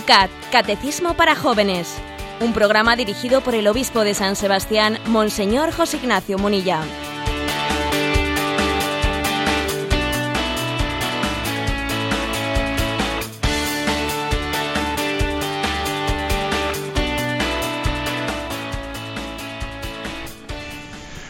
Yucat, Catecismo para Jóvenes. Un programa dirigido por el obispo de San Sebastián, Monseñor José Ignacio Munilla.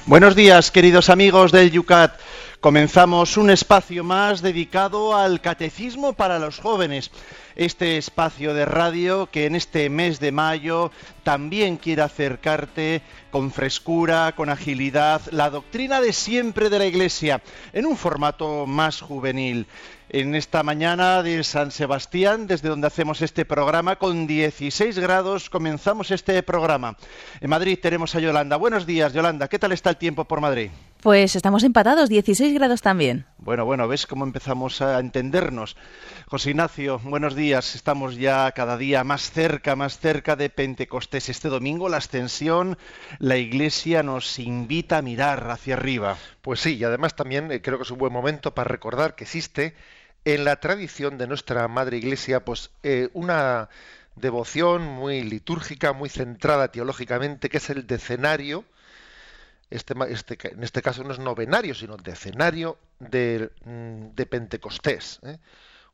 Buenos días, queridos amigos del Yucat. Comenzamos un espacio más dedicado al catecismo para los jóvenes. Este espacio de radio que en este mes de mayo también quiere acercarte con frescura, con agilidad, la doctrina de siempre de la Iglesia, en un formato más juvenil en esta mañana de San Sebastián, desde donde hacemos este programa, con 16 grados comenzamos este programa. En Madrid tenemos a Yolanda. Buenos días, Yolanda. ¿Qué tal está el tiempo por Madrid? Pues estamos empatados, 16 grados también. Bueno, bueno, ves cómo empezamos a entendernos. José Ignacio, buenos días. Estamos ya cada día más cerca, más cerca de Pentecostés. Este domingo la ascensión, la Iglesia nos invita a mirar hacia arriba. Pues sí, y además también eh, creo que es un buen momento para recordar que existe en la tradición de nuestra Madre Iglesia, pues eh, una devoción muy litúrgica, muy centrada teológicamente, que es el decenario, este, este, en este caso no es novenario, sino decenario de, mm, de Pentecostés. ¿eh?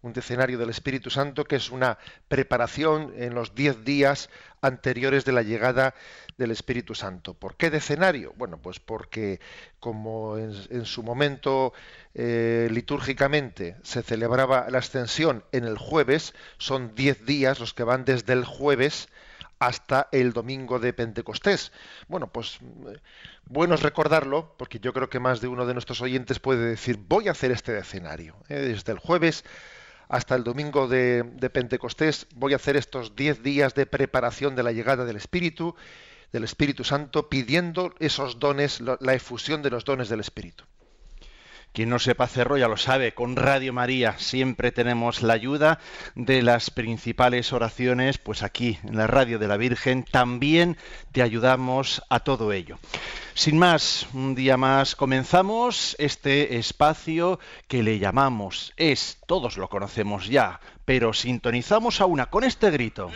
un decenario del Espíritu Santo que es una preparación en los diez días anteriores de la llegada del Espíritu Santo. ¿Por qué decenario? Bueno, pues porque como en, su momento eh, litúrgicamente se celebraba la ascensión en el jueves, son diez días los que van desde el jueves hasta el domingo de Pentecostés. Bueno, pues eh, bueno es recordarlo, porque yo creo que más de uno de nuestros oyentes puede decir, voy a hacer este decenario. ¿eh? desde el jueves hasta el domingo de, Pentecostés voy a hacer estos diez días de preparación de la llegada del Espíritu, del Espíritu Santo, pidiendo esos dones, la efusión de los dones del Espíritu. Quien no sepa hacerlo ya lo sabe, con Radio María siempre tenemos la ayuda de las principales oraciones, pues aquí en la Radio de la Virgen también te ayudamos a todo ello. Sin más, un día más comenzamos este espacio que le llamamos es, todos lo conocemos ya, pero sintonizamos a una con este grito.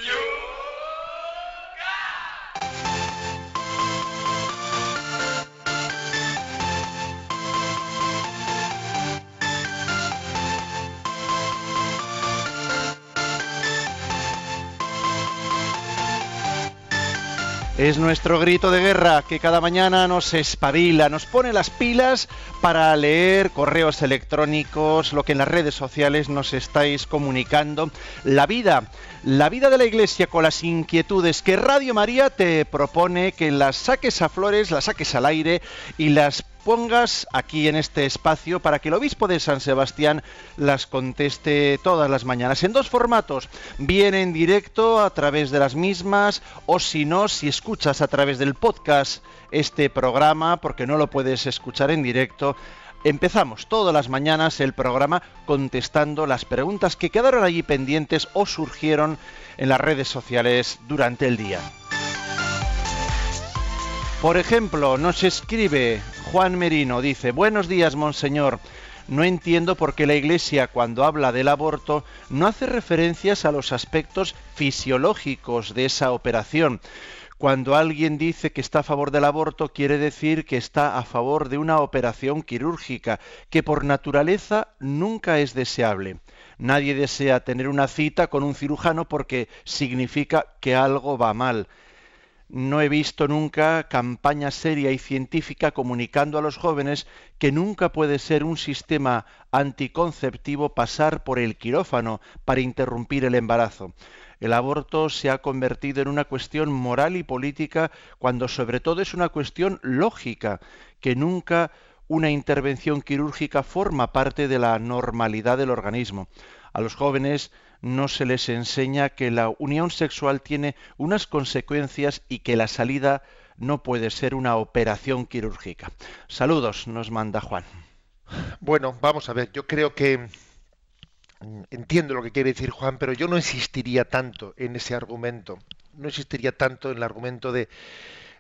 Es nuestro grito de guerra que cada mañana nos espabila, nos pone las pilas para leer correos electrónicos, lo que en las redes sociales nos estáis comunicando. La vida, la vida de la Iglesia con las inquietudes que Radio María te propone que las saques a flores, las saques al aire y las pongas aquí en este espacio para que el obispo de San Sebastián las conteste todas las mañanas en dos formatos, bien en directo a través de las mismas o si no, si escuchas a través del podcast este programa, porque no lo puedes escuchar en directo, Empezamos todas las mañanas el programa contestando las preguntas que quedaron allí pendientes o surgieron en las redes sociales durante el día. Por ejemplo, nos escribe Juan Merino, dice, buenos días, monseñor. No entiendo por qué la Iglesia, cuando habla del aborto, no hace referencias a los aspectos fisiológicos de esa operación. Cuando alguien dice que está a favor del aborto, quiere decir que está a favor de una operación quirúrgica, que por naturaleza nunca es deseable. Nadie desea tener una cita con un cirujano porque significa que algo va mal no he visto nunca campaña seria y científica comunicando a los jóvenes que nunca puede ser un sistema anticonceptivo pasar por el quirófano para interrumpir el embarazo. El aborto se ha convertido en una cuestión moral y política cuando sobre todo es una cuestión lógica, que nunca una intervención quirúrgica forma parte de la normalidad del organismo. A los jóvenes no se les enseña que la unión sexual tiene unas consecuencias y que la salida no puede ser una operación quirúrgica. Saludos, nos manda Juan. Bueno, vamos a ver, yo creo que mm, entiendo lo que quiere decir Juan, pero yo no insistiría tanto en ese argumento. No insistiría tanto en el argumento de,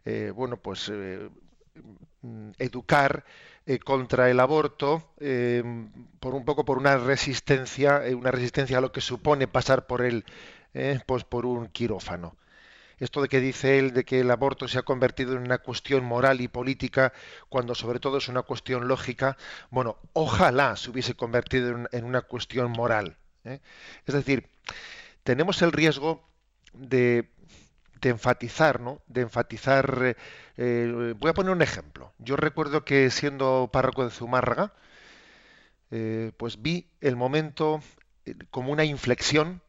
eh, bueno, pues eh, mm, educar eh, contra el aborto eh, por un poco por una resistencia, eh, una resistencia a lo que supone pasar por eh, pues por un quirófano. Esto de que dice él de que el aborto se ha convertido en una cuestión moral y política, cuando sobre todo es una cuestión lógica, bueno, ojalá se hubiese convertido en, una cuestión moral. Es decir, tenemos el riesgo de, enfatizar, ¿no? De enfatizar. Eh, eh, voy a poner un ejemplo. Yo recuerdo que siendo párroco de Zumárraga, pues vi el momento como una inflexión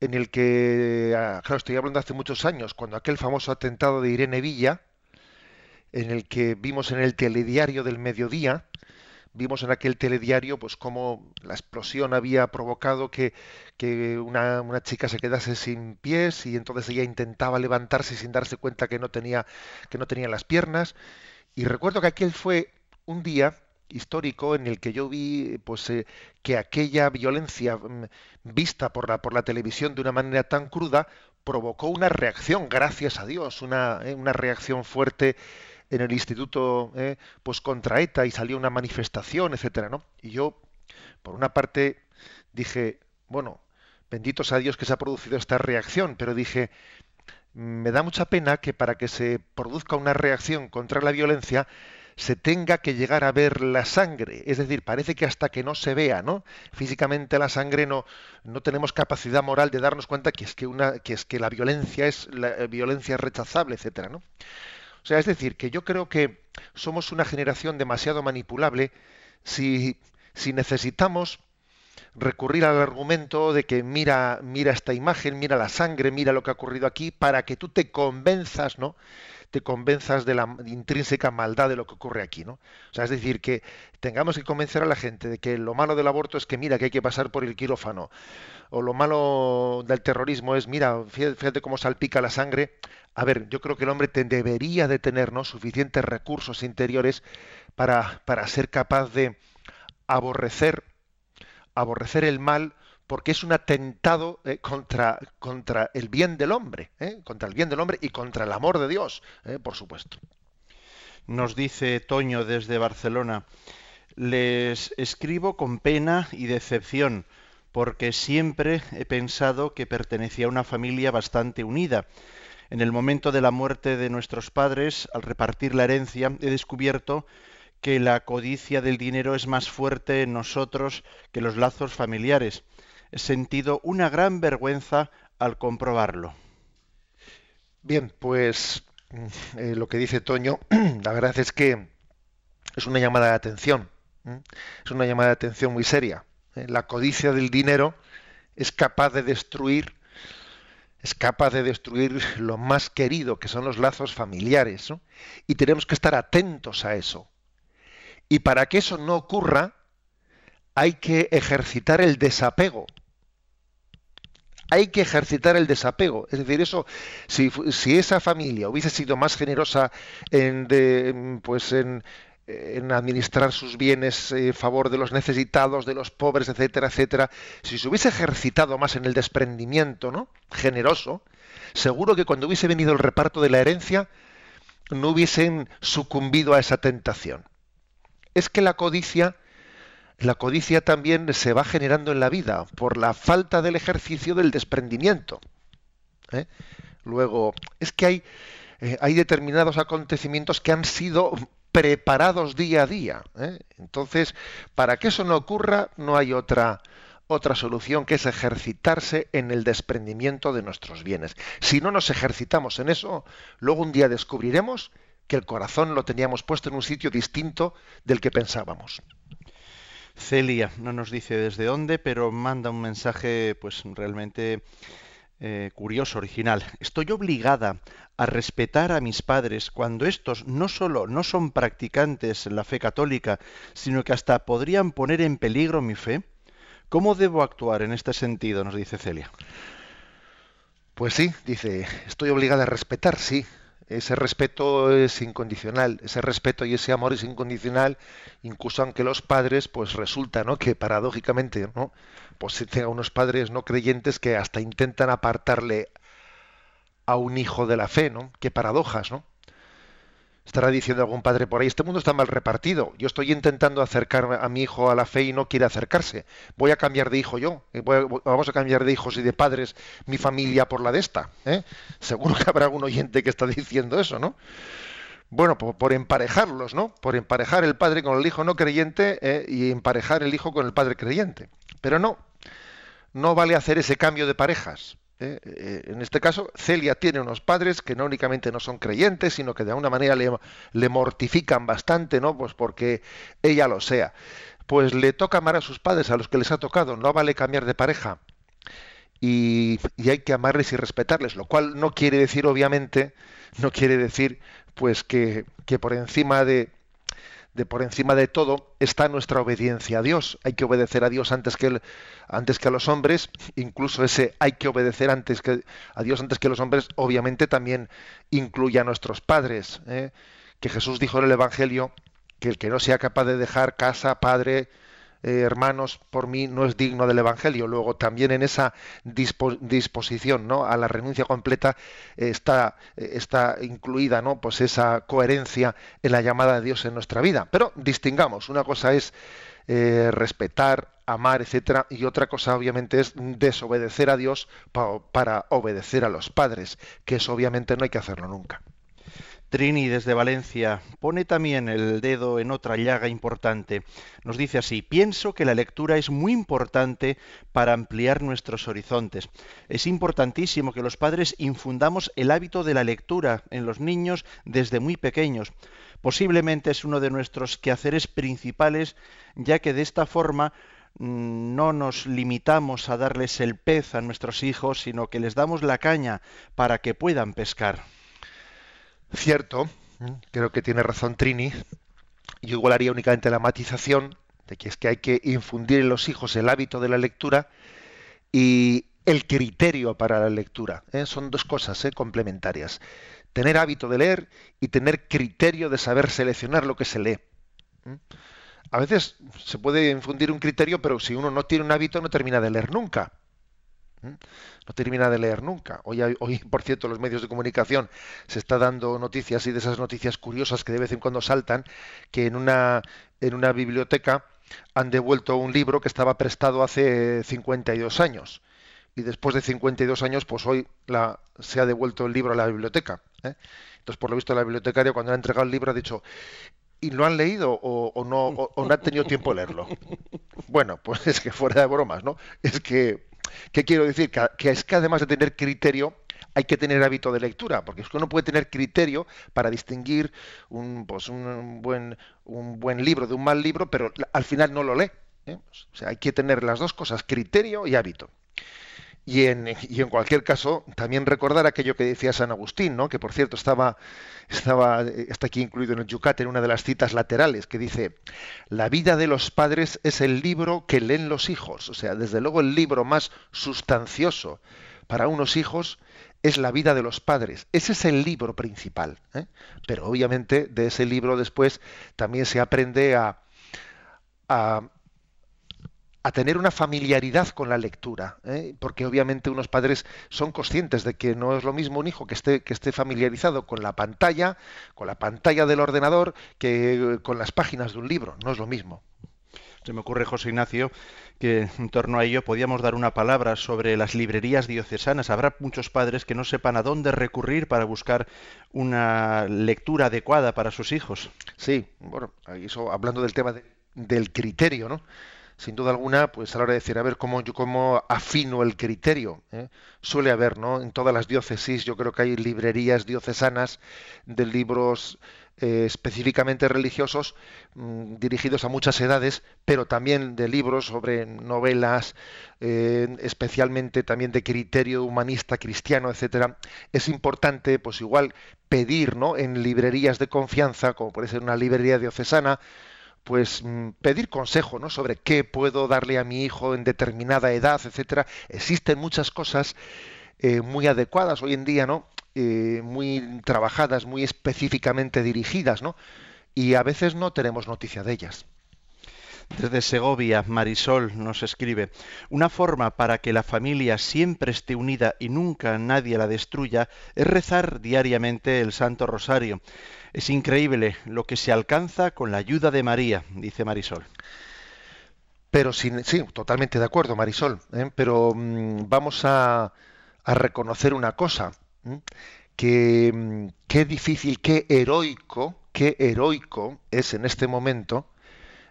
en el que, ah, claro, estoy hablando hace muchos años, cuando aquel famoso atentado de Irene Villa, en el que vimos en el telediario del mediodía, vimos en aquel telediario pues cómo la explosión había provocado que, que una, una, chica se quedase sin pies y entonces ella intentaba levantarse sin darse cuenta que no tenía que no tenía las piernas. Y recuerdo que aquel fue un día histórico en el que yo vi pues eh, que aquella violencia mm, vista por la por la televisión de una manera tan cruda provocó una reacción gracias a Dios una, eh, una reacción fuerte en el instituto eh, pues contra ETA y salió una manifestación etcétera no y yo por una parte dije bueno benditos a Dios que se ha producido esta reacción pero dije me da mucha pena que para que se produzca una reacción contra la violencia se tenga que llegar a ver la sangre. Es decir, parece que hasta que no se vea, ¿no? Físicamente la sangre no, no tenemos capacidad moral de darnos cuenta que es que una, que es que la violencia es la eh, violencia rechazable, etcétera, ¿no? O sea, es decir, que yo creo que somos una generación demasiado manipulable si, si necesitamos recurrir al argumento de que mira, mira esta imagen, mira la sangre, mira lo que ha ocurrido aquí, para que tú te convenzas, ¿no? Te convenzas de la intrínseca maldad de lo que ocurre aquí, ¿no? O sea, es decir, que tengamos que convencer a la gente de que lo malo del aborto es que mira que hay que pasar por el quirófano, o lo malo del terrorismo es mira, fíjate cómo salpica la sangre. A ver, yo creo que el hombre te debería de tener ¿no? suficientes recursos interiores para, para ser capaz de aborrecer, aborrecer el mal porque es un atentado eh, contra, contra el bien del hombre, eh, contra el bien del hombre y contra el amor de Dios, eh, por supuesto. Nos dice Toño desde Barcelona, les escribo con pena y decepción, porque siempre he pensado que pertenecía a una familia bastante unida. En el momento de la muerte de nuestros padres, al repartir la herencia, he descubierto que la codicia del dinero es más fuerte en nosotros que los lazos familiares sentido una gran vergüenza al comprobarlo. Bien, pues mm, eh, lo que dice Toño, la verdad es que es una llamada de atención, es una llamada de atención muy seria. ¿eh? La codicia del dinero es capaz de destruir, es capaz de destruir lo más querido, que son los lazos familiares, y tenemos que estar atentos a eso. Y para que eso no ocurra, hay que ejercitar el desapego hay que ejercitar el desapego. Es decir, eso, si, esa familia hubiese sido más generosa en, pues en, administrar sus bienes en favor de los necesitados, de los pobres, etcétera, etcétera, si se hubiese ejercitado más en el desprendimiento, ¿no? Generoso, seguro que cuando hubiese venido el reparto de la herencia, no hubiesen sucumbido a esa tentación. Es que la codicia la codicia también se va generando en la vida por la falta del ejercicio del desprendimiento. ¿eh? Luego, es que hay, eh, hay determinados acontecimientos que han sido preparados día a día. ¿eh? Entonces, para que eso no ocurra, no hay otra, otra solución que es ejercitarse en el desprendimiento de nuestros bienes. Si no nos ejercitamos en eso, luego un día descubriremos que el corazón lo teníamos puesto en un sitio distinto del que pensábamos. Celia no nos dice desde dónde, pero manda un mensaje pues realmente eh, curioso, original. Estoy obligada a respetar a mis padres cuando estos no solo no son practicantes en la fe católica, sino que hasta podrían poner en peligro mi fe. ¿Cómo debo actuar en este sentido? nos dice Celia. Pues sí, dice, estoy obligada a respetar, sí, ese respeto es incondicional, ese respeto y ese amor es incondicional, incluso aunque los padres, pues resulta, ¿no? Que paradójicamente, ¿no? Pues tenga unos padres no creyentes que hasta intentan apartarle a un hijo de la fe, ¿no? Qué paradojas, ¿no? Estará diciendo algún padre por ahí, este mundo está mal repartido. Yo estoy intentando acercar a mi hijo a la fe y no quiere acercarse. Voy a cambiar de hijo yo. vamos a cambiar de hijos y de padres mi familia por la de esta. ¿eh? Seguro que habrá algún oyente que está diciendo eso, ¿no? Bueno, por, emparejarlos, ¿no? Por emparejar el padre con el hijo no creyente ¿eh? y emparejar el hijo con el padre creyente. Pero no, no vale hacer ese cambio de parejas. ¿Eh? Eh, en este caso, Celia tiene unos padres que no únicamente no son creyentes, sino que de alguna manera le, mortifican bastante, ¿no? Pues porque ella lo sea. Pues le toca amar a sus padres, a los que les ha tocado, no vale cambiar de pareja. Y, y hay que amarles y respetarles, lo cual no quiere decir, obviamente, no quiere decir, pues que, que por encima de, de por encima de todo está nuestra obediencia a Dios. Hay que obedecer a Dios antes que, antes que a los hombres. Incluso ese hay que obedecer antes que a Dios antes que a los hombres, obviamente también incluye a nuestros padres. ¿eh? Que Jesús dijo en el Evangelio que el que no sea capaz de dejar casa, padre, eh, hermanos, por mí no es digno del Evangelio. Luego también en esa disposición ¿no? a la renuncia completa está, está incluida ¿no? pues esa coherencia en la llamada de Dios en nuestra vida. Pero distingamos, una cosa es eh, respetar, amar, etcétera, y otra cosa obviamente es desobedecer a Dios para obedecer a los padres, que eso obviamente no hay que hacerlo nunca. Trini desde Valencia pone también el dedo en otra llaga importante. Nos dice así, pienso que la lectura es muy importante para ampliar nuestros horizontes. Es importantísimo que los padres infundamos el hábito de la lectura en los niños desde muy pequeños. Posiblemente es uno de nuestros quehaceres principales, ya que de esta forma mm, no nos limitamos a darles el pez a nuestros hijos, sino que les damos la caña para que puedan pescar. Cierto, creo que tiene razón Trini. Yo igual haría únicamente la matización de que es que hay que infundir en los hijos el hábito de la lectura y el criterio para la lectura. ¿eh? Son dos cosas ¿eh? complementarias. Tener hábito de leer y tener criterio de saber seleccionar lo que se lee. A veces se puede infundir un criterio, pero si uno no tiene un hábito no termina de leer nunca. No termina de leer nunca. Hoy, hoy, por cierto, los medios de comunicación se está dando noticias y de esas noticias curiosas que de vez en cuando saltan, que en una, en una biblioteca han devuelto un libro que estaba prestado hace 52 años. Y después de 52 años, pues hoy la, se ha devuelto el libro a la biblioteca. ¿eh? Entonces, por lo visto, la bibliotecaria cuando le ha entregado el libro ha dicho, ¿y lo han leído o, no, o no han tenido tiempo de leerlo? Bueno, pues es que fuera de bromas, ¿no? Es que ¿Qué quiero decir? Que, es que además de tener criterio, hay que tener hábito de lectura, porque uno puede tener criterio para distinguir un, pues un, buen, un buen libro de un mal libro, pero al final no lo lee. ¿eh? O sea, hay que tener las dos cosas, criterio y hábito. Y en, y en, cualquier caso, también recordar aquello que decía San Agustín, ¿no? que por cierto estaba, estaba, está aquí incluido en el Yucat, en una de las citas laterales, que dice, la vida de los padres es el libro que leen los hijos. O sea, desde luego el libro más sustancioso para unos hijos es la vida de los padres. Ese es el libro principal. ¿eh? Pero obviamente de ese libro después también se aprende a a tener una familiaridad con la lectura, ¿eh? porque obviamente unos padres son conscientes de que no es lo mismo un hijo que esté, que esté familiarizado con la pantalla, con la pantalla del ordenador, que con las páginas de un libro, no es lo mismo. Se me ocurre, José Ignacio, que en torno a ello podíamos dar una palabra sobre las librerías diocesanas. Habrá muchos padres que no sepan a dónde recurrir para buscar una lectura adecuada para sus hijos. Sí, bueno, eso, hablando del tema del criterio, ¿no? Sin duda alguna, pues a la hora de decir, a ver cómo yo cómo afino el criterio. ¿eh? Suele haber, ¿no? En todas las diócesis, yo creo que hay librerías diocesanas de libros eh, específicamente religiosos mm, dirigidos a muchas edades, pero también de libros sobre novelas, eh, especialmente también de criterio humanista cristiano, etcétera. Es importante, pues igual pedir, ¿no? En librerías de confianza, como puede ser una librería diocesana, pues mm, pedir consejo ¿no? sobre qué puedo darle a mi hijo en determinada edad, etcétera. Existen muchas cosas eh, muy adecuadas hoy en día, ¿no? Eh, muy trabajadas, muy específicamente dirigidas, ¿no? Y a veces no tenemos noticia de ellas. Desde Segovia, Marisol nos escribe, una forma para que la familia siempre esté unida y nunca nadie la destruya es rezar diariamente el Santo Rosario. Es increíble lo que se alcanza con la ayuda de María, dice Marisol. Pero sin, sí, totalmente de acuerdo, Marisol. ¿eh? Pero mm, vamos a, reconocer una cosa, que mm, qué difícil, qué heroico, qué heroico es en este momento,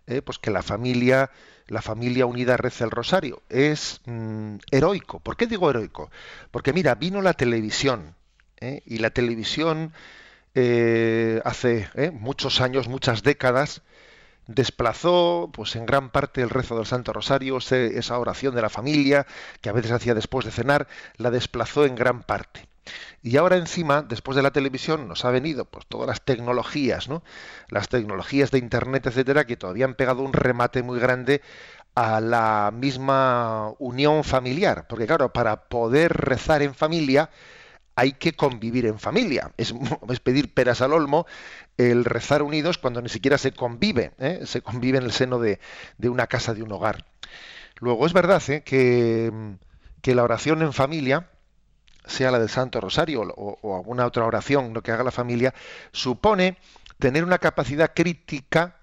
¿eh? pues que la familia, la familia unida reza el rosario. Es mm, heroico. ¿Por qué digo heroico? Porque mira, vino la televisión ¿eh? y la televisión hace muchos años, muchas décadas, desplazó pues en gran parte el rezo del Santo Rosario, esa oración de la familia que a veces hacía después de cenar, la desplazó en gran parte. Y ahora encima, después de la televisión, nos ha venido pues todas las tecnologías, ¿no? Las tecnologías de internet, etcétera, que todavía han pegado un remate muy grande a la misma unión familiar, porque claro, para poder rezar en familia hay que convivir en familia. Es, pedir peras al olmo el rezar unidos cuando ni siquiera se convive, ¿eh? se convive en el seno de, una casa, de un hogar. Luego es verdad ¿eh? que, la oración en familia, sea la del Santo Rosario o, alguna otra oración, lo que haga la familia, supone tener una capacidad crítica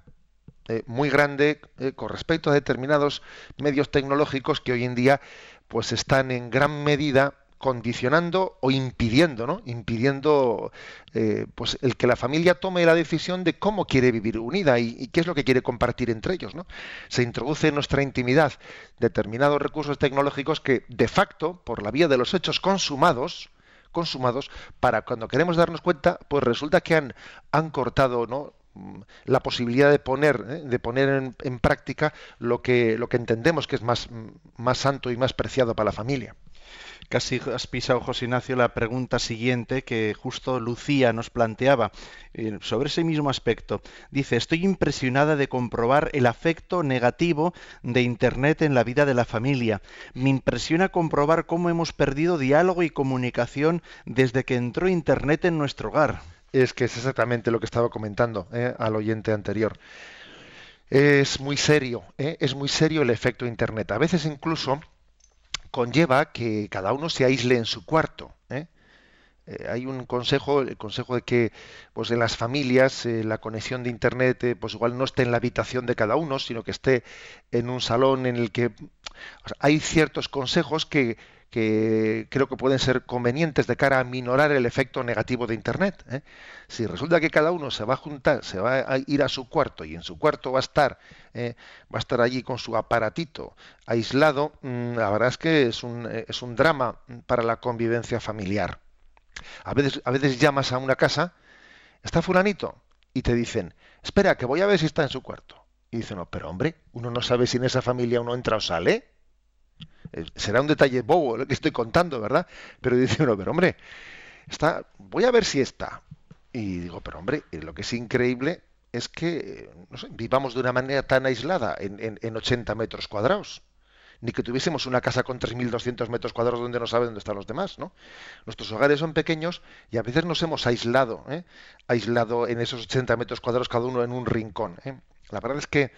eh, muy grande con respecto a determinados medios tecnológicos que hoy en día pues están en gran medida condicionando o impidiendo, ¿no? Impidiendo eh, pues el que la familia tome la decisión de cómo quiere vivir unida y, qué es lo que quiere compartir entre ellos, ¿no? Se introduce en nuestra intimidad determinados recursos tecnológicos que, de facto, por la vía de los hechos consumados, consumados, para cuando queremos darnos cuenta, pues resulta que han, han cortado, ¿no? la posibilidad de poner, ¿eh? de poner en, en, práctica lo que, lo que entendemos que es más, más santo y más preciado para la familia. Casi has pisado, José Ignacio, la pregunta siguiente que justo Lucía nos planteaba eh, sobre ese mismo aspecto. Dice, estoy impresionada de comprobar el afecto negativo de Internet en la vida de la familia. Me impresiona comprobar cómo hemos perdido diálogo y comunicación desde que entró Internet en nuestro hogar. Es que es exactamente lo que estaba comentando eh, al oyente anterior. Es muy serio, eh, es muy serio el efecto Internet. A veces incluso conlleva que cada uno se aísle en su cuarto. ¿eh? Eh, hay un consejo, el consejo de que pues en las familias eh, la conexión de internet pues igual no esté en la habitación de cada uno, sino que esté en un salón en el que hay ciertos consejos que, que creo que pueden ser convenientes de cara a minorar el efecto negativo de Internet. ¿eh? Si resulta que cada uno se va a juntar, se va a ir a su cuarto y en su cuarto va a estar, ¿eh? va a estar allí con su aparatito aislado, mm, la verdad es que es un, eh, es un drama para la convivencia familiar. A veces, a veces llamas a una casa, está fulanito, y te dicen, espera, que voy a ver si está en su cuarto. Y dicen, no, pero hombre, uno no sabe si en esa familia uno entra o sale. Eh, será un detalle bobo lo que estoy contando, ¿verdad? Pero dice uno, pero hombre, está, voy a ver si está. Y digo, pero hombre, eh, lo que es increíble es que no sé, vivamos de una manera tan aislada en, en, 80 metros cuadrados. Ni que tuviésemos una casa con 3.200 metros cuadrados donde no sabe dónde están los demás, ¿no? Nuestros hogares son pequeños y a veces nos hemos aislado, ¿eh? aislado en esos 80 metros cuadrados cada uno en un rincón. La verdad es que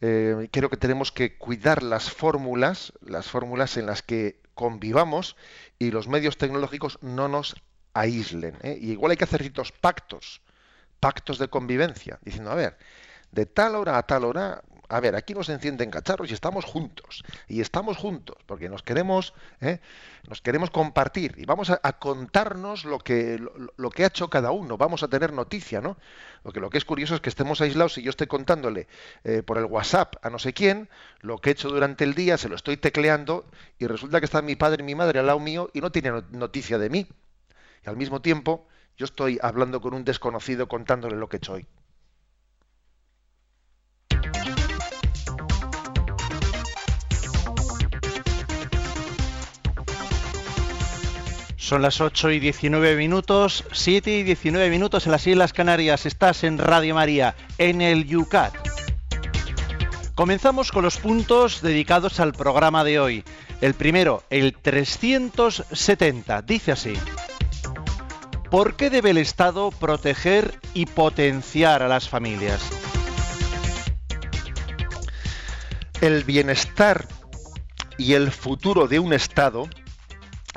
eh, creo que tenemos que cuidar las fórmulas, las fórmulas en las que convivamos y los medios tecnológicos no nos aíslen. ¿eh? Y igual hay que hacer ciertos pactos, pactos de convivencia, diciendo, a ver, de tal hora a tal hora a ver, aquí nos encienden cacharros y estamos juntos. Y estamos juntos porque nos queremos, ¿eh? nos queremos compartir y vamos a, contarnos lo que, lo, que ha hecho cada uno. Vamos a tener noticia, ¿no? Porque lo que es curioso es que estemos aislados y yo estoy contándole eh, por el WhatsApp a no sé quién lo que he hecho durante el día, se lo estoy tecleando y resulta que están mi padre y mi madre al lado mío y no tienen noticia de mí. Y al mismo tiempo yo estoy hablando con un desconocido contándole lo que he hecho hoy. Son las 8 y 19 minutos, 7 y 19 minutos en las Islas Canarias. Estás en Radio María, en el Yucat. Comenzamos con los puntos dedicados al programa de hoy. El primero, el 370, dice así. ¿Por qué debe el Estado proteger y potenciar a las familias? el bienestar y el futuro de un Estado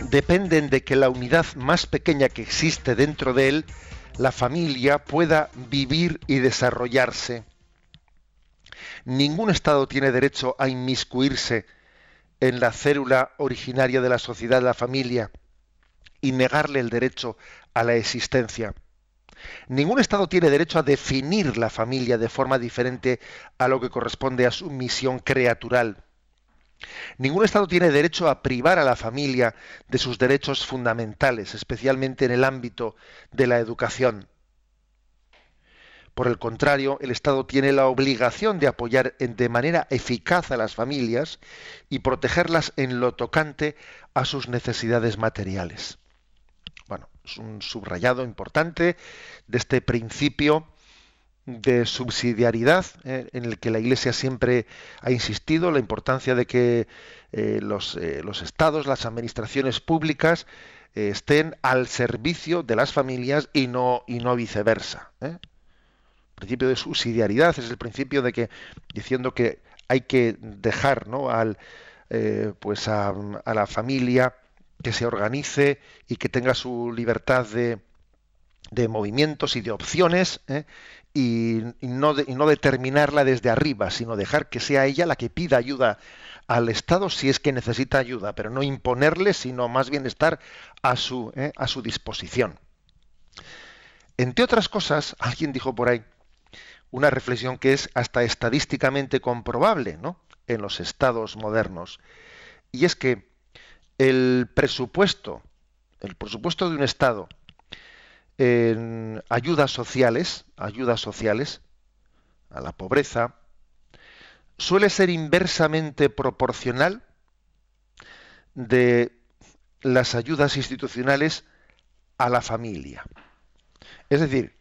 dependen de que la unidad más pequeña que existe dentro de él, la familia, pueda vivir y desarrollarse. Ningún Estado tiene derecho a inmiscuirse en la célula originaria de la sociedad, la familia, y negarle el derecho a la existencia. Ningún Estado tiene derecho a definir la familia de forma diferente a lo que corresponde a su misión creatural. Ningún Estado tiene derecho a privar a la familia de sus derechos fundamentales, especialmente en el ámbito de la educación. Por el contrario, el Estado tiene la obligación de apoyar de manera eficaz a las familias y protegerlas en lo tocante a sus necesidades materiales. Bueno, es un subrayado importante de este principio de subsidiariedad eh, en el que la Iglesia siempre ha insistido, la importancia de que eh, los, eh, los, estados, las administraciones públicas estén al servicio de las familias y no, y no viceversa. El principio de subsidiariedad es el principio de que, diciendo que hay que dejar ¿no? al, pues a, la familia que se organice y que tenga su libertad de, de movimientos y de opciones. Y, no determinarla desde arriba, sino dejar que sea ella la que pida ayuda al Estado si es que necesita ayuda, pero no imponerle, sino más bien estar a su, ¿eh? a su disposición. Entre otras cosas, alguien dijo por ahí una reflexión que es hasta estadísticamente comprobable ¿no? en los estados modernos, y es que el presupuesto, el presupuesto de un Estado en ayudas sociales, ayudas sociales a la pobreza, suele ser inversamente proporcional de las ayudas institucionales a la familia. Es decir,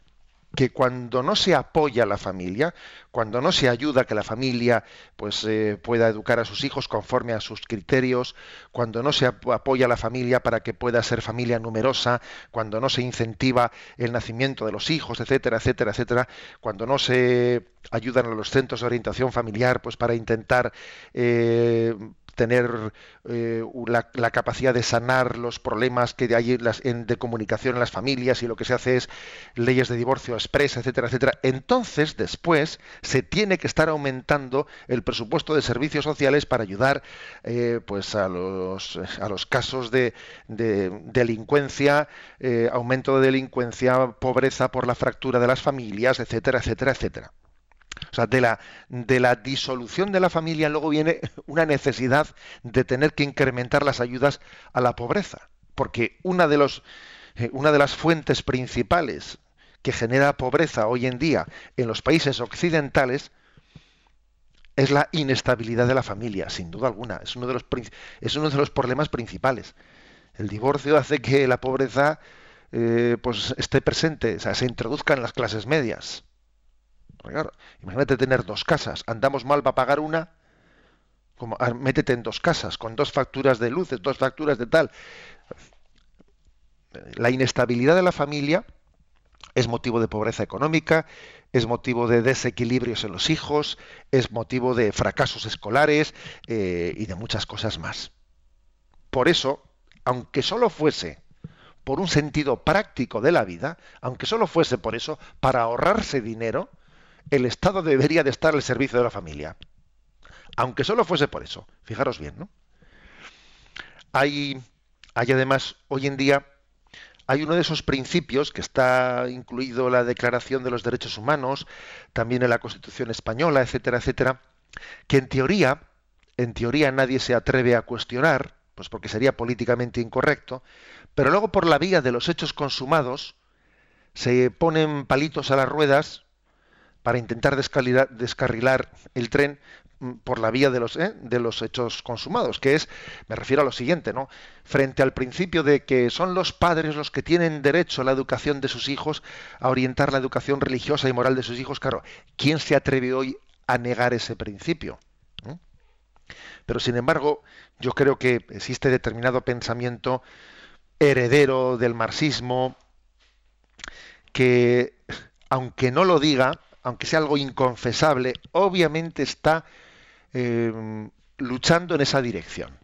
que cuando no se apoya a la familia, cuando no se ayuda a que la familia pues eh, pueda educar a sus hijos conforme a sus criterios, cuando no se apoya a la familia para que pueda ser familia numerosa, cuando no se incentiva el nacimiento de los hijos, etcétera, etcétera, etcétera, cuando no se ayudan a los centros de orientación familiar pues para intentar eh, tener eh, la, capacidad de sanar los problemas que hay en de comunicación en las familias y lo que se hace es leyes de divorcio expresa, etcétera, etcétera. Entonces, después, se tiene que estar aumentando el presupuesto de servicios sociales para ayudar eh, pues a los, a los casos de, delincuencia, eh, aumento de delincuencia, pobreza por la fractura de las familias, etcétera, etcétera, etcétera. O sea, de la, de la disolución de la familia luego viene una necesidad de tener que incrementar las ayudas a la pobreza. Porque una de, los, eh, una de las fuentes principales que genera pobreza hoy en día en los países occidentales es la inestabilidad de la familia, sin duda alguna. Es uno de los, es uno de los problemas principales. El divorcio hace que la pobreza eh, pues esté presente, o sea, se introduzca en las clases medias imagínate tener dos casas, andamos mal para pagar una, como métete en dos casas, con dos facturas de luces, dos facturas de tal. La inestabilidad de la familia es motivo de pobreza económica, es motivo de desequilibrios en los hijos, es motivo de fracasos escolares eh, y de muchas cosas más. Por eso, aunque solo fuese por un sentido práctico de la vida, aunque solo fuese por eso, para ahorrarse dinero, el Estado debería de estar al servicio de la familia. Aunque solo fuese por eso. Fijaros bien, ¿no? Hay, hay además, hoy en día, hay uno de esos principios que está incluido en la Declaración de los Derechos Humanos, también en la Constitución Española, etcétera, etcétera, que en teoría, en teoría nadie se atreve a cuestionar, pues porque sería políticamente incorrecto, pero luego por la vía de los hechos consumados se ponen palitos a las ruedas para intentar descarrilar el tren mm, por la vía de los, ¿eh? de los hechos consumados, que es, me refiero a lo siguiente, ¿no? Frente al principio de que son los padres los que tienen derecho a la educación de sus hijos, a orientar la educación religiosa y moral de sus hijos, claro, ¿quién se atreve hoy a negar ese principio? ¿Mm? Pero sin embargo, yo creo que existe determinado pensamiento heredero del marxismo que, aunque no lo diga, aunque sea algo inconfesable, obviamente está eh, luchando en esa dirección.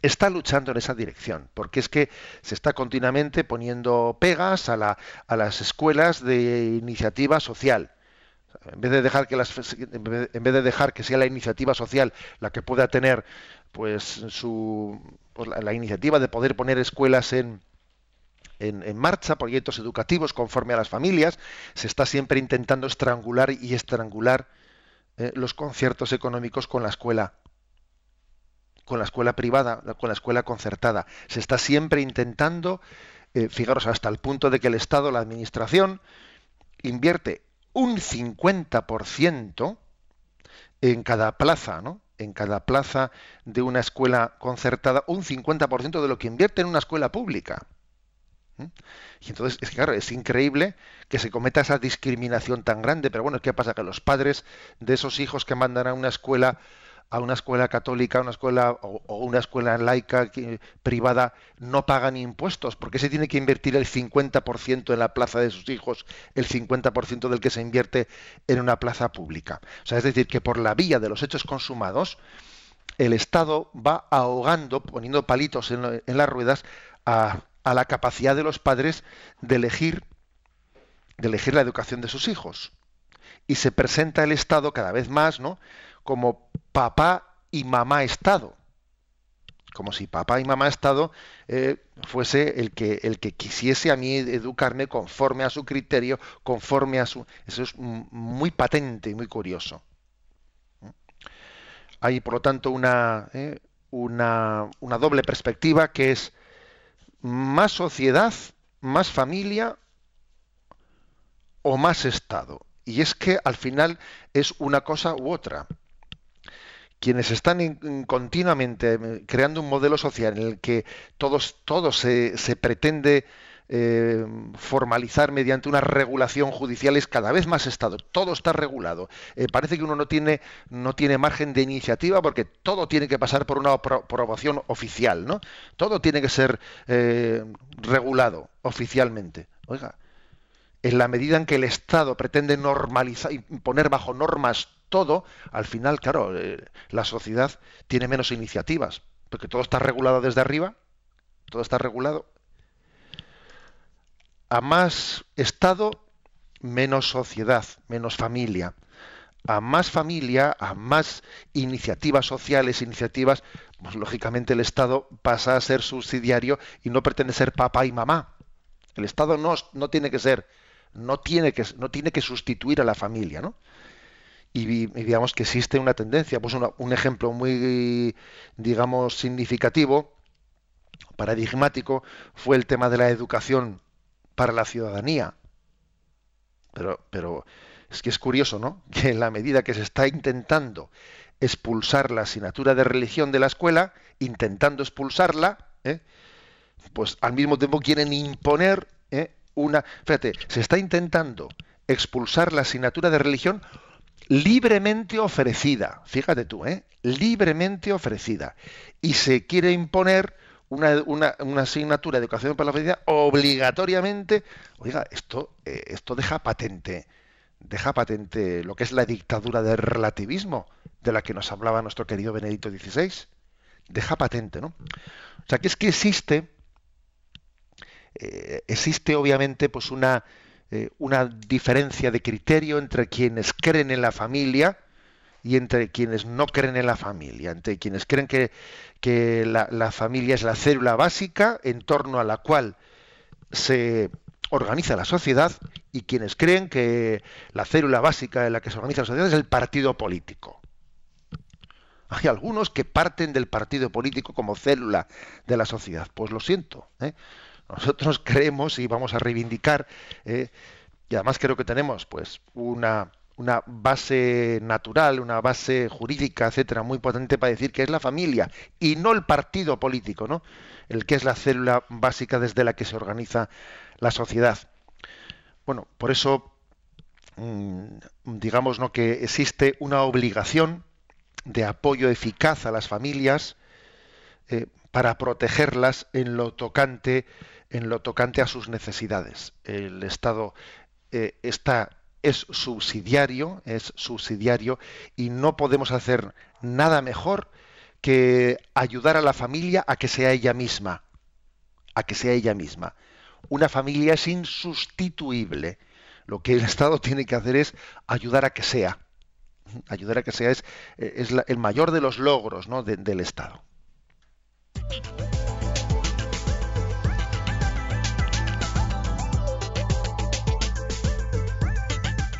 Está luchando en esa dirección, porque es que se está continuamente poniendo pegas a, las escuelas de iniciativa social. En vez de dejar que sea la iniciativa social la que pueda tener pues su pues, la, iniciativa de poder poner escuelas en, en, marcha, proyectos educativos conforme a las familias, se está siempre intentando estrangular y estrangular eh, los conciertos económicos con la escuela con la escuela privada, con la escuela concertada. Se está siempre intentando, eh, fijaros, hasta el punto de que el Estado, la Administración, invierte un 50% en cada plaza, ¿no? En cada plaza de una escuela concertada, un 50% de lo que invierte en una escuela pública. Y entonces, es, claro, es increíble que se cometa esa discriminación tan grande, pero bueno, ¿qué pasa? Que los padres de esos hijos que mandan a una escuela a una escuela católica, una escuela o, una escuela laica privada no pagan impuestos, porque se tiene que invertir el 50% en la plaza de sus hijos, el 50% del que se invierte en una plaza pública. O sea, es decir, que por la vía de los hechos consumados, el Estado va ahogando, poniendo palitos en las ruedas a, a la capacidad de los padres de elegir, de elegir la educación de sus hijos. Y se presenta el Estado cada vez más, ¿no? como papá y mamá Estado. Como si papá y mamá Estado eh, fuese el que, el que quisiese a mí educarme conforme a su criterio, conforme a su... Eso es muy patente y muy curioso. Hay, por lo tanto, una, eh, una, una doble perspectiva que es más sociedad, más familia o más Estado. Y es que al final es una cosa u otra. Quienes están continuamente eh, creando un modelo social en el que todos, todo se, se pretende eh, formalizar mediante una regulación judicial es cada vez más Estado. Todo está regulado. Eh, parece que uno no tiene, no tiene margen de iniciativa porque todo tiene que pasar por una aprobación oficial, ¿no? Todo tiene que ser eh, regulado oficialmente. Oiga, en la medida en que el Estado pretende normalizar y poner bajo normas todo, al final, claro, la sociedad tiene menos iniciativas, porque todo está regulado desde arriba, todo está regulado a más Estado, menos sociedad, menos familia. A más familia, a más iniciativas sociales, iniciativas, pues lógicamente el Estado pasa a ser subsidiario y no pretende ser papá y mamá. El Estado no, no tiene que ser, no tiene que, no tiene que sustituir a la familia, ¿no? Y, digamos que existe una tendencia, pues un ejemplo muy, digamos, significativo, paradigmático, fue el tema de la educación para la ciudadanía. Pero, pero es que es curioso, ¿no? Que en la medida que se está intentando expulsar la asignatura de religión de la escuela, intentando expulsarla, ¿eh? pues al mismo tiempo quieren imponer ¿eh? una... Fíjate, se está intentando expulsar la asignatura de religión libremente ofrecida, fíjate tú, ¿eh? libremente ofrecida, y se quiere imponer una, una, una, asignatura de educación para la felicidad obligatoriamente, oiga, esto, eh, esto deja patente, deja patente lo que es la dictadura del relativismo de la que nos hablaba nuestro querido Benedicto XVI. Deja patente, ¿no? O sea, que es que existe, eh, existe obviamente pues una, eh, una diferencia de criterio entre quienes creen en la familia, y entre quienes no creen en la familia, entre quienes creen que, que la, familia es la célula básica en torno a la cual se organiza la sociedad y quienes creen que la célula básica en la que se organiza la sociedad es el partido político. Hay algunos que parten del partido político como célula de la sociedad. Pues lo siento. ¿eh? Nosotros creemos y vamos a reivindicar, ¿eh? y además creo que tenemos pues una una base natural, una base jurídica, etcétera, muy potente para decir que es la familia y no el partido político, ¿no? El que es la célula básica desde la que se organiza la sociedad. Bueno, por eso mm, digamos ¿no? que existe una obligación de apoyo eficaz a las familias eh, para protegerlas en lo tocante en lo tocante a sus necesidades. El Estado eh, está es subsidiario, es subsidiario y no podemos hacer nada mejor que ayudar a la familia a que sea ella misma, a que sea ella misma. Una familia es insustituible. Lo que el Estado tiene que hacer es ayudar a que sea. Ayudar a que sea es, es el mayor de los logros ¿no? del Estado.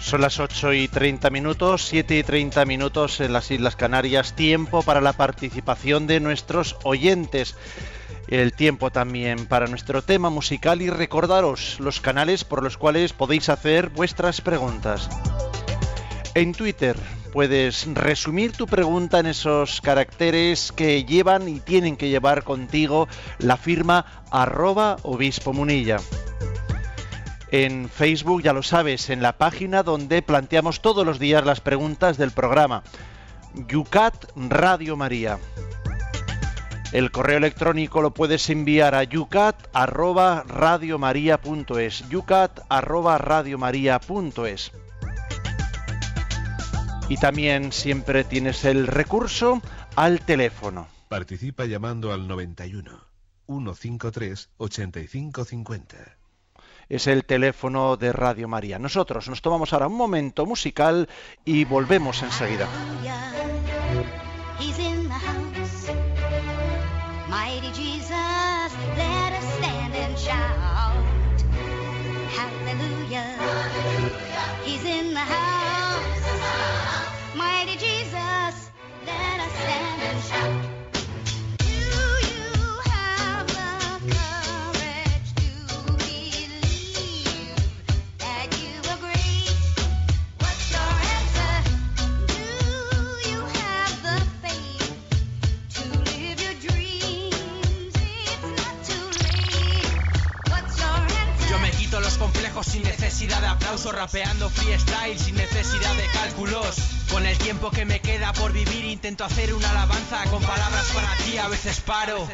Son las 8 y 30 minutos, 7 y 30 minutos en las Islas Canarias. Tiempo para la participación de nuestros oyentes. El tiempo también para nuestro tema musical y recordaros los canales por los cuales podéis hacer vuestras preguntas. En Twitter puedes resumir tu pregunta en esos caracteres que llevan y tienen que llevar contigo la firma arroba obispo munilla en Facebook, ya lo sabes, en la página donde planteamos todos los días las preguntas del programa. Yucat Radio María. El correo electrónico lo puedes enviar a yucat@radiomaria.es. yucat@radiomaria.es. Y también siempre tienes el recurso al teléfono. Participa llamando al 91 153 8550 es el teléfono de Radio María. Nosotros nos tomamos ahora un momento musical y volvemos enseguida. Sin necesidad de aplauso, rapeando freestyle sin necesidad de cálculos. Con el tiempo que me queda por vivir intento hacer una alabanza con palabras para ti, a veces paro.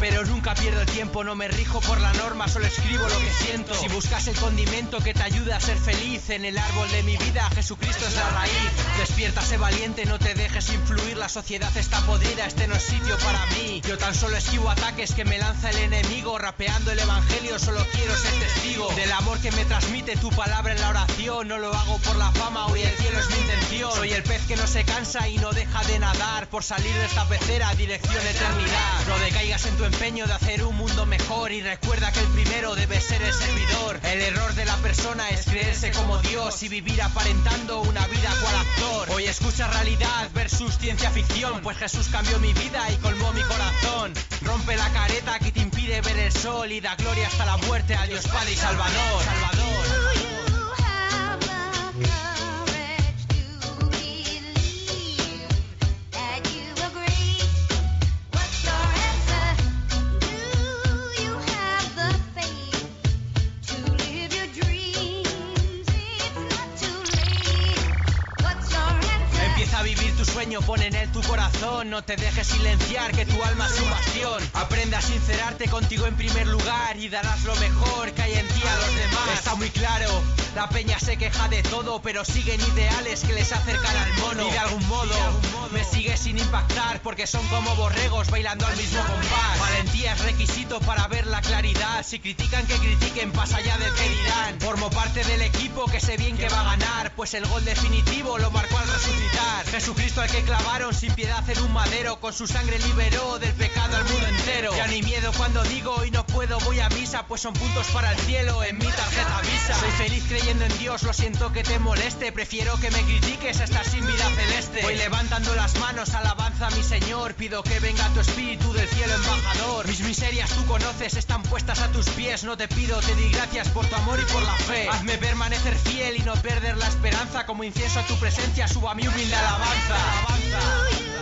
Pero nunca pierdo el tiempo, no me rijo por la norma, solo escribo lo que siento. Si buscas el condimento que te ayude a ser feliz en el árbol de mi vida, Jesucristo es la raíz. Despierta, sé valiente, no te dejes influir, la sociedad está podrida, este no es sitio para mí. Yo tan solo esquivo ataques que me lanza el enemigo, rapeando el evangelio, solo quiero ser testigo del amor que me transmite tu palabra en la oración. No lo hago por la fama, hoy el cielo es mi intención. El pez que no se cansa y no deja de nadar por salir de esta pecera dirección eternidad. No decaigas en tu empeño de hacer un mundo mejor y recuerda que el primero debe ser el servidor. El error de la persona es creerse como Dios y vivir aparentando una vida cual actor. Hoy escucha realidad versus ciencia ficción, pues Jesús cambió mi vida y colmó mi corazón. Rompe la careta que te impide ver el sol y da gloria hasta la muerte a Dios Padre y Salvador. Salvador. Sueño pone en tu corazón. No te dejes silenciar, que tu alma es su bastión. Aprende a sincerarte contigo en primer lugar y darás lo mejor que hay en ti a los demás. Está muy claro, la peña se queja de todo, pero siguen ideales que les acercan al mono. Y de algún modo, me sigue sin impactar porque son como borregos bailando al mismo compás. Valentía es requisito para ver la claridad. Si critican, que critiquen, pasa allá del que dirán. Formo parte del equipo que sé bien que va a ganar, pues el gol definitivo lo marcó al resucitar. Jesucristo al que clavaron sin piedad en un madero, con su sangre liberó del pecado al mundo entero. Ya ni miedo cuando digo y no puedo voy a misa, pues son puntos para el cielo en mi tarjeta visa. Soy feliz creyendo en Dios, lo siento que te moleste, prefiero que me critiques a estar sin vida celeste. Voy levantando las manos, alabanza mi Señor, pido que venga tu espíritu del cielo embajador. Mis miserias tú conoces, están puestas a tus pies, no te pido, te di gracias por tu amor y por la fe. Hazme permanecer fiel y no perder la esperanza, como incienso a tu presencia, suba mi humilde alabanza.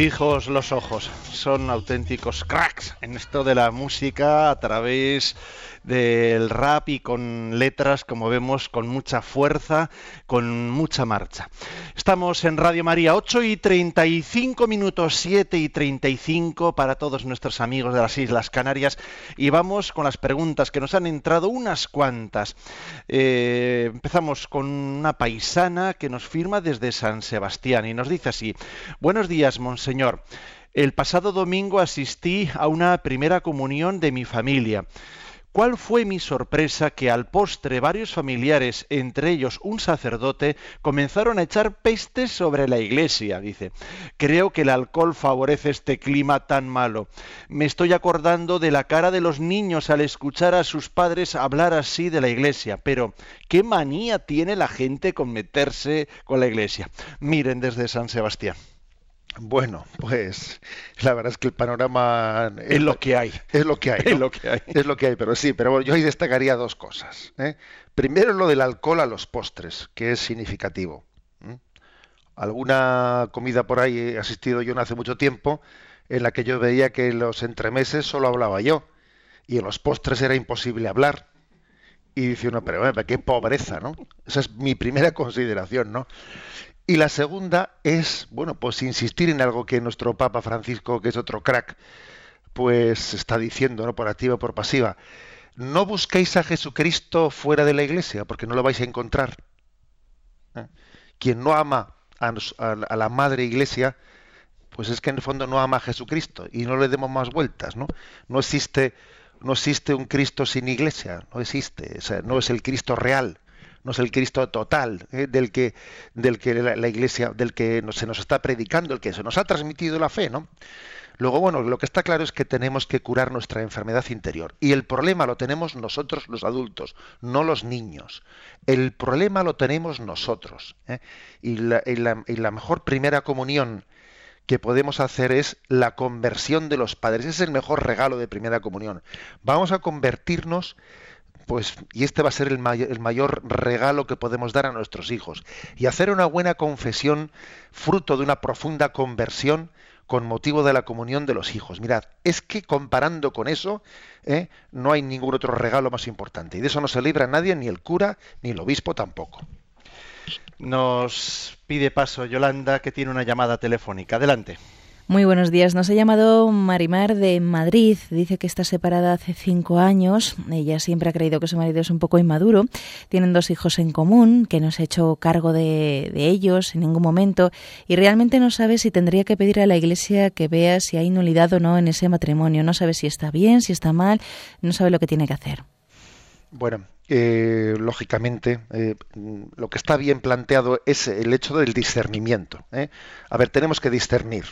Fijos los ojos, son auténticos cracks en esto de la música a través del rap y con letras, como vemos, con mucha fuerza, con mucha marcha. Estamos en Radio María, 8 y 35 minutos, 7 y 35 para todos nuestros amigos de las Islas Canarias y vamos con las preguntas que nos han entrado unas cuantas. Eh, empezamos con una paisana que nos firma desde San Sebastián y nos dice así, buenos días, monseñor. El pasado domingo asistí a una primera comunión de mi familia. ¿Cuál fue mi sorpresa que al postre varios familiares, entre ellos un sacerdote, comenzaron a echar pestes sobre la iglesia? Dice, creo que el alcohol favorece este clima tan malo. Me estoy acordando de la cara de los niños al escuchar a sus padres hablar así de la iglesia, pero ¿qué manía tiene la gente con meterse con la iglesia? Miren desde San Sebastián. Bueno, pues la verdad es que el panorama es lo que hay. Es lo que hay. Es lo que hay. Es lo que hay, pero sí, pero yo ahí destacaría dos cosas. ¿eh? Primero lo del alcohol a los postres, que es significativo. Alguna comida por ahí he asistido yo no hace mucho tiempo en la que yo veía que en los entremeses solo hablaba yo y en los postres era imposible hablar. Y dice uno, pero bueno, qué pobreza, ¿no? Esa es mi primera consideración, ¿no? Y la segunda es, bueno, pues insistir en algo que nuestro Papa Francisco, que es otro crack, pues está diciendo, ¿no? Por activa o por pasiva. No busquéis a Jesucristo fuera de la iglesia, porque no lo vais a encontrar. ¿Eh? Quien no ama a, a, la madre iglesia, pues es que en el fondo no ama a Jesucristo. Y no le demos más vueltas, ¿no? No existe, no existe un Cristo sin iglesia, no existe. O sea, no es el Cristo real no es el Cristo total ¿eh? del que, del que la, Iglesia, del que se nos está predicando, el que se nos ha transmitido la fe, ¿no? Luego, bueno, lo que está claro es que tenemos que curar nuestra enfermedad interior. Y el problema lo tenemos nosotros los adultos, no los niños. El problema lo tenemos nosotros. ¿eh? Y, la, y, la, mejor primera comunión que podemos hacer es la conversión de los padres. Ese es el mejor regalo de primera comunión. Vamos a convertirnos pues, y este va a ser el, el, mayor regalo que podemos dar a nuestros hijos. Y hacer una buena confesión, fruto de una profunda conversión, con motivo de la comunión de los hijos. Mirad, es que comparando con eso, ¿eh? no hay ningún otro regalo más importante. Y de eso no se libra nadie, ni el cura, ni el obispo tampoco. Nos pide paso Yolanda, que tiene una llamada telefónica. Adelante. Muy buenos días. Nos ha llamado Marimar de Madrid. Dice que está separada hace cinco años. Ella siempre ha creído que su marido es un poco inmaduro. Tienen dos hijos en común, que no se ha hecho cargo de, ellos en ningún momento y realmente no sabe si tendría que pedir a la iglesia que vea si hay nulidad o no en ese matrimonio. No sabe si está bien, si está mal, no sabe lo que tiene que hacer. Bueno, eh, lógicamente, eh, lo que está bien planteado es el hecho del discernimiento. ¿eh? A ver, tenemos que discernir.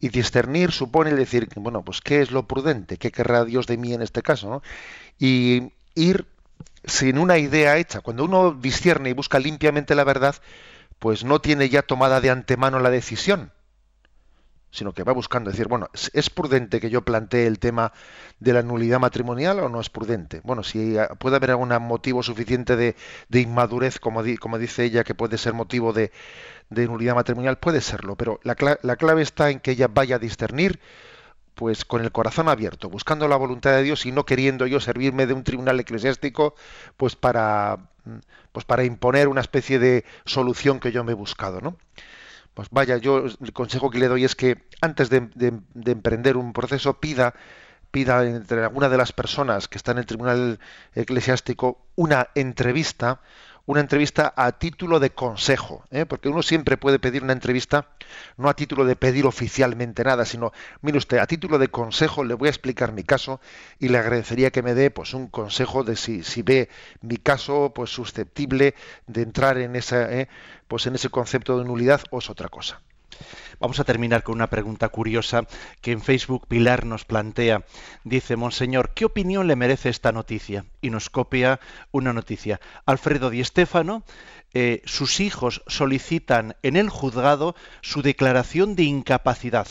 Y discernir supone decir, bueno, pues qué es lo prudente, qué querrá Dios de mí en este caso, ¿no? Y ir sin una idea hecha. Cuando uno discierne y busca limpiamente la verdad, pues no tiene ya tomada de antemano la decisión, sino que va buscando decir, bueno, ¿es prudente que yo plantee el tema de la nulidad matrimonial o no es prudente? Bueno, si puede haber algún motivo suficiente de, de inmadurez, como, di, como dice ella, que puede ser motivo de, de nulidad matrimonial, puede serlo, pero la, la clave está en que ella vaya a discernir pues con el corazón abierto, buscando la voluntad de Dios y no queriendo yo servirme de un tribunal eclesiástico pues para pues para imponer una especie de solución que yo me he buscado, ¿no? Pues vaya, yo el consejo que le doy es que antes de, de, de emprender un proceso pida pida entre alguna de las personas que está en el tribunal eclesiástico una entrevista una entrevista a título de consejo, ¿eh? porque uno siempre puede pedir una entrevista no a título de pedir oficialmente nada, sino, mire usted, a título de consejo le voy a explicar mi caso y le agradecería que me dé pues un consejo de si, si ve mi caso pues susceptible de entrar en esa, ¿eh? pues en ese concepto de nulidad o es otra cosa. Vamos a terminar con una pregunta curiosa que en Facebook Pilar nos plantea. Dice, Monseñor, ¿qué opinión le merece esta noticia? Y nos copia una noticia. Alfredo Di Stéfano, eh, sus hijos solicitan en el juzgado su declaración de incapacidad.